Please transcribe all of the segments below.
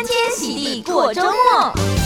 欢天喜地过周末。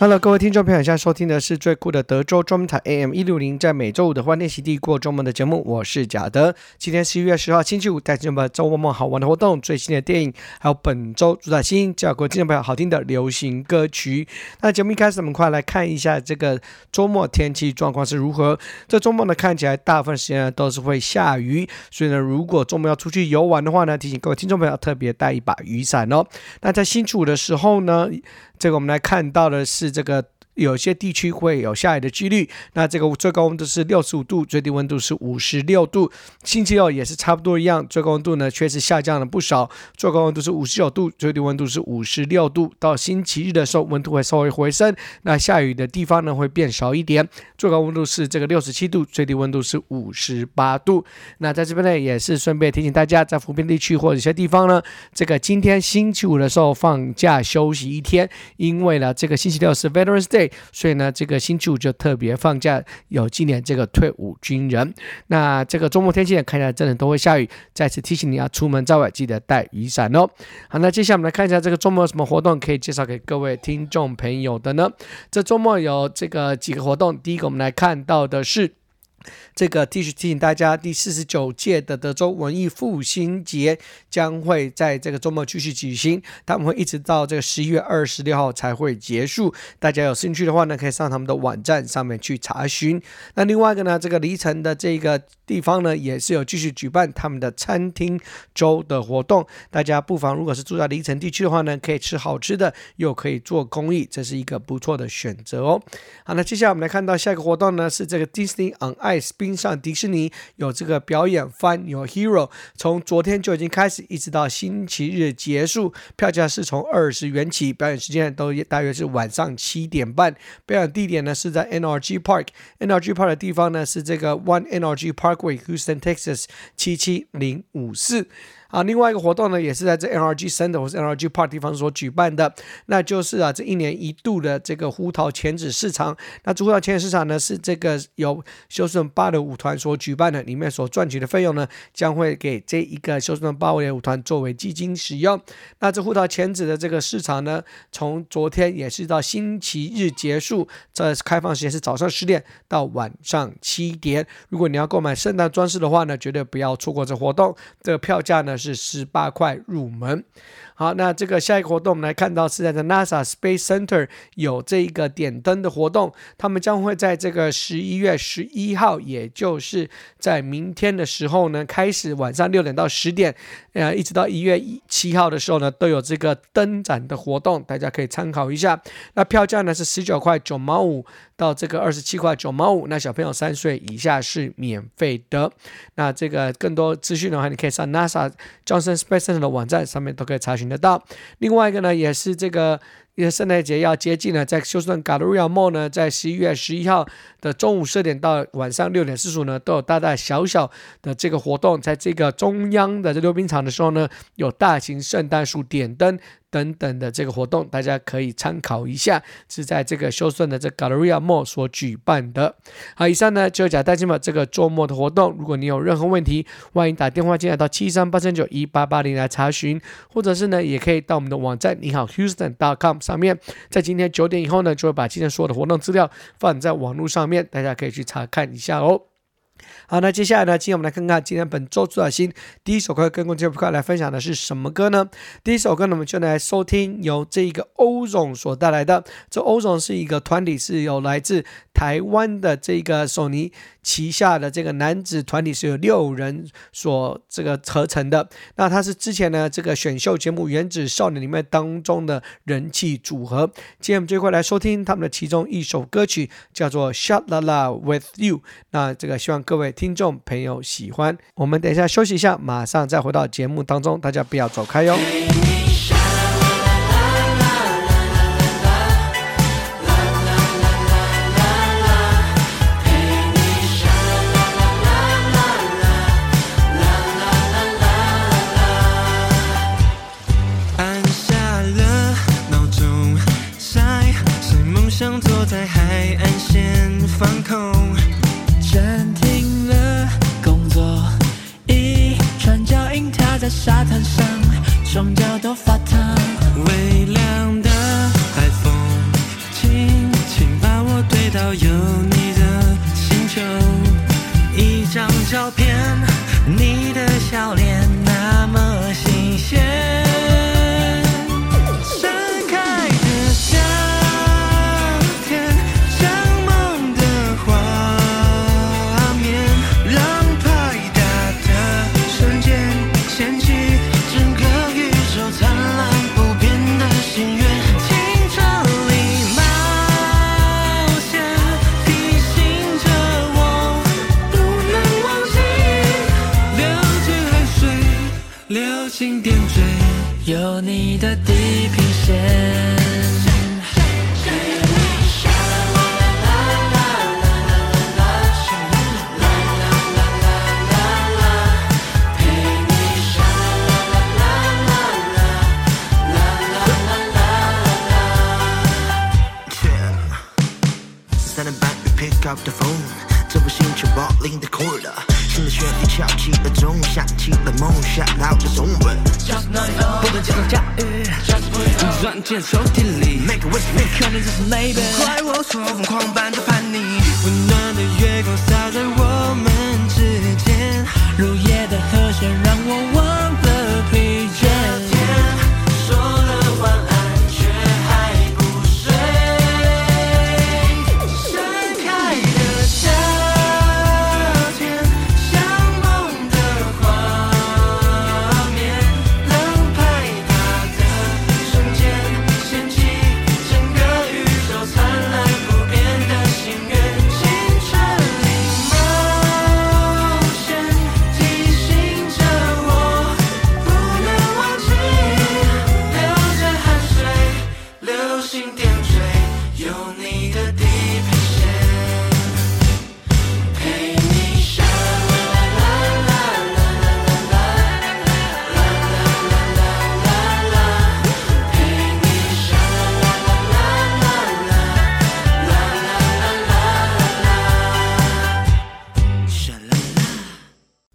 Hello，各位听众朋友，现在收听的是最酷的德州中文台 AM 一六零，在每周五的欢天喜地过周末的节目，我是贾德。今天十一月十号星期五，带给你们周末好玩的活动、最新的电影，还有本周主打新叫各位听众朋友好听的流行歌曲。那节目一开始，我们快来看一下这个周末天气状况是如何。这周末呢，看起来大部分时间呢都是会下雨，所以呢，如果周末要出去游玩的话呢，提醒各位听众朋友特别带一把雨伞哦。那在星期五的时候呢，这个我们来看到的是这个。有些地区会有下雨的几率。那这个最高温度是六十五度，最低温度是五十六度。星期六也是差不多一样，最高温度呢确实下降了不少，最高温度是五十九度，最低温度是五十六度。到星期日的时候，温度会稍微回升，那下雨的地方呢会变少一点，最高温度是这个六十七度，最低温度是五十八度。那在这边呢也是顺便提醒大家，在福建地区或者一些地方呢，这个今天星期五的时候放假休息一天，因为呢这个星期六是 Veterans Day。所以呢，这个星期五就特别放假，有纪念这个退伍军人。那这个周末天气呢，看起来真的都会下雨。再次提醒你要出门在外记得带雨伞哦。好，那接下来我们来看一下这个周末有什么活动可以介绍给各位听众朋友的呢？这周末有这个几个活动，第一个我们来看到的是。这个继续提醒大家，第四十九届的德州文艺复兴节将会在这个周末继续举行，他们会一直到这个十一月二十六号才会结束。大家有兴趣的话呢，可以上他们的网站上面去查询。那另外一个呢，这个离城的这个地方呢，也是有继续举办他们的餐厅周的活动。大家不妨如果是住在离城地区的话呢，可以吃好吃的，又可以做公益，这是一个不错的选择哦。好，那接下来我们来看到下一个活动呢，是这个 Disney on Ice。冰上迪士尼有这个表演 Find Your Hero，从昨天就已经开始，一直到星期日结束。票价是从二十元起，表演时间都大约是晚上七点半。表演地点呢是在 NRG Park，NRG Park 的地方呢是这个 One NRG Parkway，Houston Texas 七七零五四。啊，另外一个活动呢，也是在这 NRG Center 或是 NRG Park 地方所举办的，那就是啊，这一年一度的这个胡桃钳子市场。那这胡桃钳子市场呢，是这个由休斯顿芭蕾舞团所举办的，里面所赚取的费用呢，将会给这一个休斯顿芭蕾舞团作为基金使用。那这胡桃钳子的这个市场呢，从昨天也是到星期日结束，这开放时间是早上十点到晚上七点。如果你要购买圣诞装饰的话呢，绝对不要错过这活动。这个票价呢，是十八块入门。好，那这个下一个活动，我们来看到是在这 NASA Space Center 有这一个点灯的活动，他们将会在这个十一月十一号，也就是在明天的时候呢，开始晚上六点到十点，呃，一直到一月七号的时候呢，都有这个灯展的活动，大家可以参考一下。那票价呢是十九块九毛五到这个二十七块九毛五，那小朋友三岁以下是免费的。那这个更多资讯的话，你可以上 NASA Johnson Space Center 的网站上面都可以查询。得到。另外一个呢，也是这个，因为圣诞节要接近了，在休斯顿 Galleria Mall 呢，在十一月十一号的中午十点到晚上六点四十五呢，都有大大小小的这个活动，在这个中央的这溜冰场的时候呢，有大型圣诞树点灯。等等的这个活动，大家可以参考一下，是在这个休斯顿的这 Galleria Mall 所举办的。好，以上呢就是假带金宝这个周末的活动。如果你有任何问题，欢迎打电话进来到七三八三九一八八零来查询，或者是呢，也可以到我们的网站你好 Houston.com 上面，在今天九点以后呢，就会把今天所有的活动资料放在网络上面，大家可以去查看一下哦。好，那接下来呢，今天我们来看看今天本周主打新第一首歌，跟各位朋友来分享的是什么歌呢？第一首歌呢，我们就来收听由这一个欧总所带来的。这欧总是一个团体，是有来自台湾的这个索尼旗下的这个男子团体，是有六人所这个合成的。那他是之前呢这个选秀节目《原子少年》里面当中的人气组合。今天我们就会来收听他们的其中一首歌曲，叫做《Sha La La With You》。那这个希望各位。听众朋友喜欢，我们等一下休息一下，马上再回到节目当中，大家不要走开哟。You. 钻进抽屉里，Make a wish，可能只是 maybe。怪我错，疯狂般的叛逆。温暖的月光洒在我们之间，如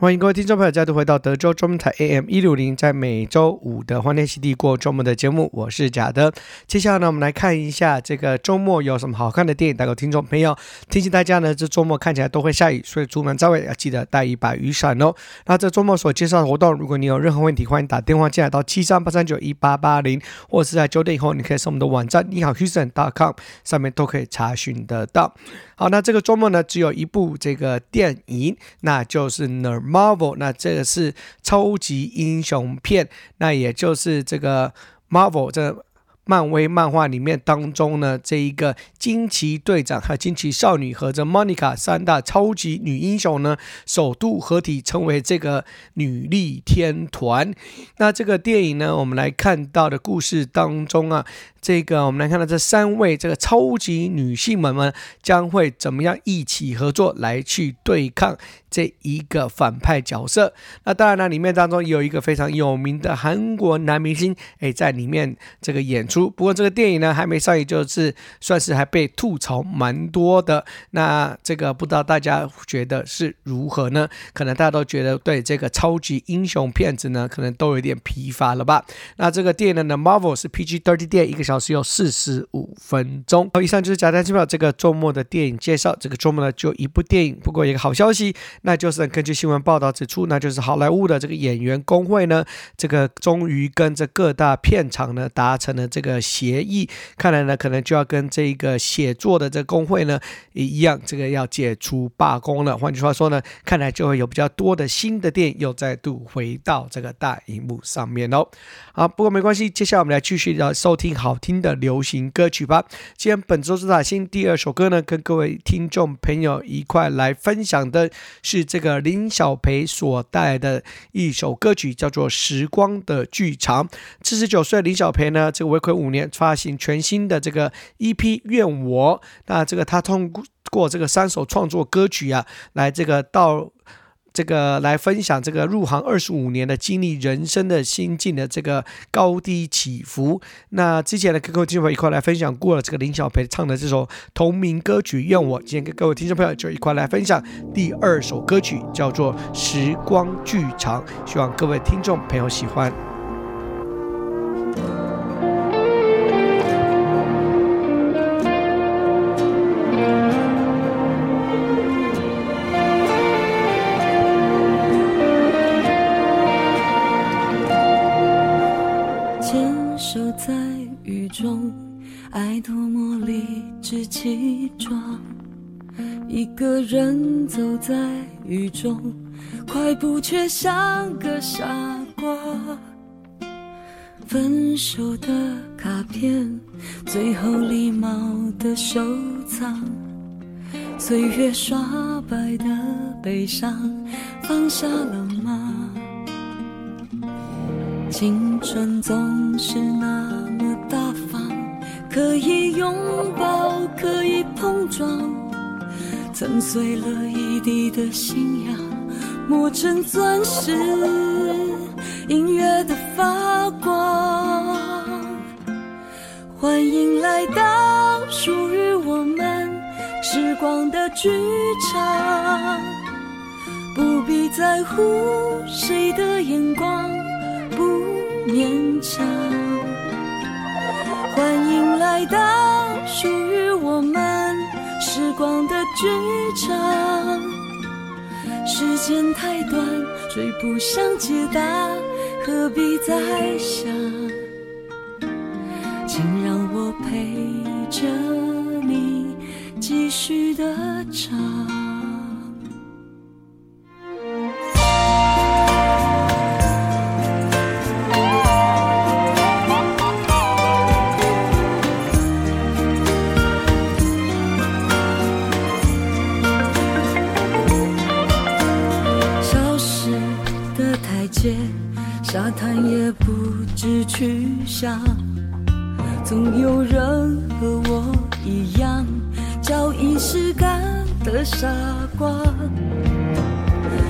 欢迎各位听众朋友再度回到德州中文台 AM 一六零，在每周五的欢天喜地过周末的节目，我是贾德。接下来呢，我们来看一下这个周末有什么好看的电影。大家听众朋友，提醒大家呢，这周末看起来都会下雨，所以出门在外要记得带一把雨伞哦。那这周末所介绍的活动，如果你有任何问题，欢迎打电话进来到七三八三九一八八零，或者是在九点以后，你可以上我们的网站你好 Houston.com 上面都可以查询得到。好，那这个周末呢，只有一部这个电影，那就是《The Marvel》，那这个是超级英雄片，那也就是这个 Marvel 这。漫威漫画里面当中呢，这一个惊奇队长和惊奇少女和这 Monica 三大超级女英雄呢，首度合体成为这个女力天团。那这个电影呢，我们来看到的故事当中啊。这个我们来看到这三位这个超级女性们们将会怎么样一起合作来去对抗这一个反派角色？那当然了，里面当中有一个非常有名的韩国男明星，哎，在里面这个演出。不过这个电影呢还没上映，就是算是还被吐槽蛮多的。那这个不知道大家觉得是如何呢？可能大家都觉得对这个超级英雄片子呢，可能都有点疲乏了吧？那这个电影呢，Marvel 是 PG thirty 电影，一个小时有四十五分钟。好，以上就是假单机票这个周末的电影介绍。这个周末呢，就一部电影。不过一个好消息，那就是根据新闻报道指出，那就是好莱坞的这个演员工会呢，这个终于跟这各大片场呢达成了这个协议。看来呢，可能就要跟这个写作的这工会呢一样，这个要解除罢工了。换句话说呢，看来就会有比较多的新的电影又再度回到这个大荧幕上面喽。好，不过没关系，接下来我们来继续要收听好听的流行歌曲吧。今天本周主打新第二首歌呢，跟各位听众朋友一块来分享的是这个林晓培所带来的一首歌曲，叫做《时光的剧场》。四十九岁林晓培呢，这个为期五年发行全新的这个 EP《愿我》。那这个他通过这个三首创作歌曲啊，来这个到。这个来分享这个入行二十五年的经历，人生的心境的这个高低起伏。那之前呢，跟各位听众朋友一块来分享过了这个林小培唱的这首同名歌曲《愿我》，今天跟各位听众朋友就一块来分享第二首歌曲，叫做《时光剧场》，希望各位听众朋友喜欢。雨中，爱多么理直气壮一个人走在雨中，快步却像个傻瓜。分手的卡片，最后礼貌的收藏。岁月刷白的悲伤，放下了吗？青春总是那，可以拥抱，可以碰撞。曾碎了一地的信仰，磨成钻石，音乐的发光。欢迎来到属于我们时光的剧场，不必在乎谁的眼光，不勉强。欢迎来到属于我们时光的剧场。时间太短，追不上解答，何必再想？请让我陪着你继续的唱。去向，总有人和我一样，找仪式感的傻瓜。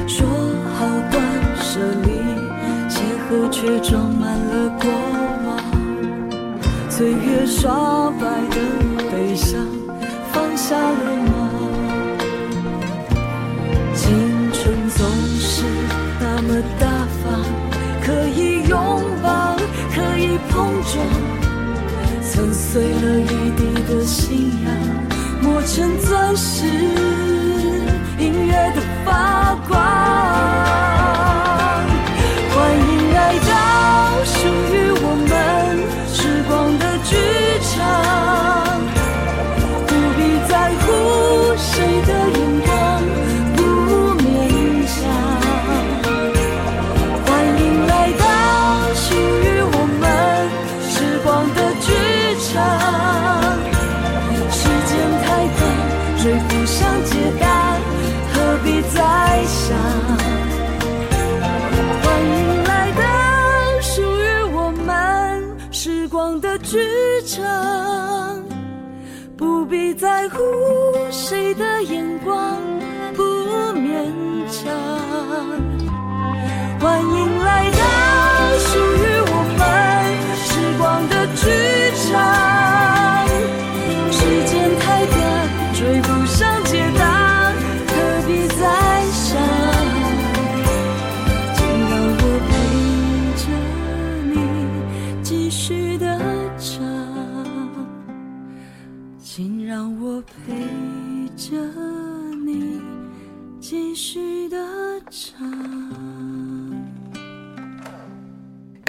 说好断舍离，鞋盒却装满了过往，岁月刷白的悲伤，放下了吗？青春总是那么大方。可以碰撞，曾碎了一地的信仰，磨成钻石，剧场，不必在乎谁的眼光，不勉强。欢迎来到属于我们时光的剧场。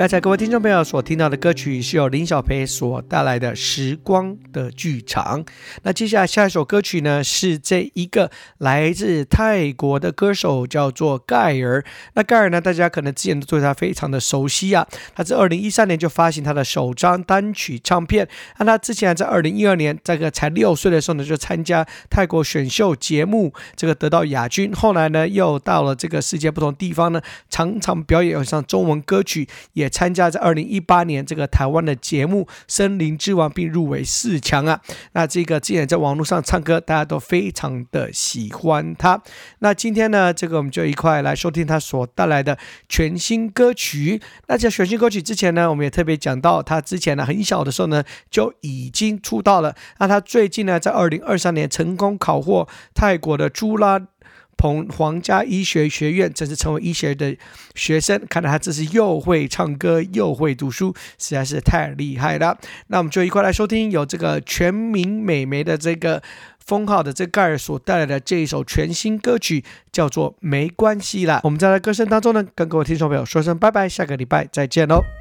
刚才各位听众朋友所听到的歌曲是由林小培所带来的《时光的剧场》。那接下来下一首歌曲呢，是这一个来自泰国的歌手，叫做盖尔。那盖尔呢，大家可能之前都对他非常的熟悉啊。他在二零一三年就发行他的首张单曲唱片。那他之前在二零一二年，这个才六岁的时候呢，就参加泰国选秀节目，这个得到亚军。后来呢，又到了这个世界不同地方呢，常常表演上中文歌曲也。参加在二零一八年这个台湾的节目《森林之王》，并入围四强啊。那这个之前在网络上唱歌，大家都非常的喜欢他。那今天呢，这个我们就一块来收听他所带来的全新歌曲。那在全新歌曲之前呢，我们也特别讲到，他之前呢很小的时候呢就已经出道了。那他最近呢，在二零二三年成功考获泰国的朱拉。从皇家医学学院正式成为医学的学生，看来他这是又会唱歌又会读书，实在是太厉害了。那我们就一块来收听有这个全民美眉的这个封号的这盖尔所带来的这一首全新歌曲，叫做《没关系啦》。我们在歌声当中呢，跟各位听众朋友说声拜拜，下个礼拜再见喽。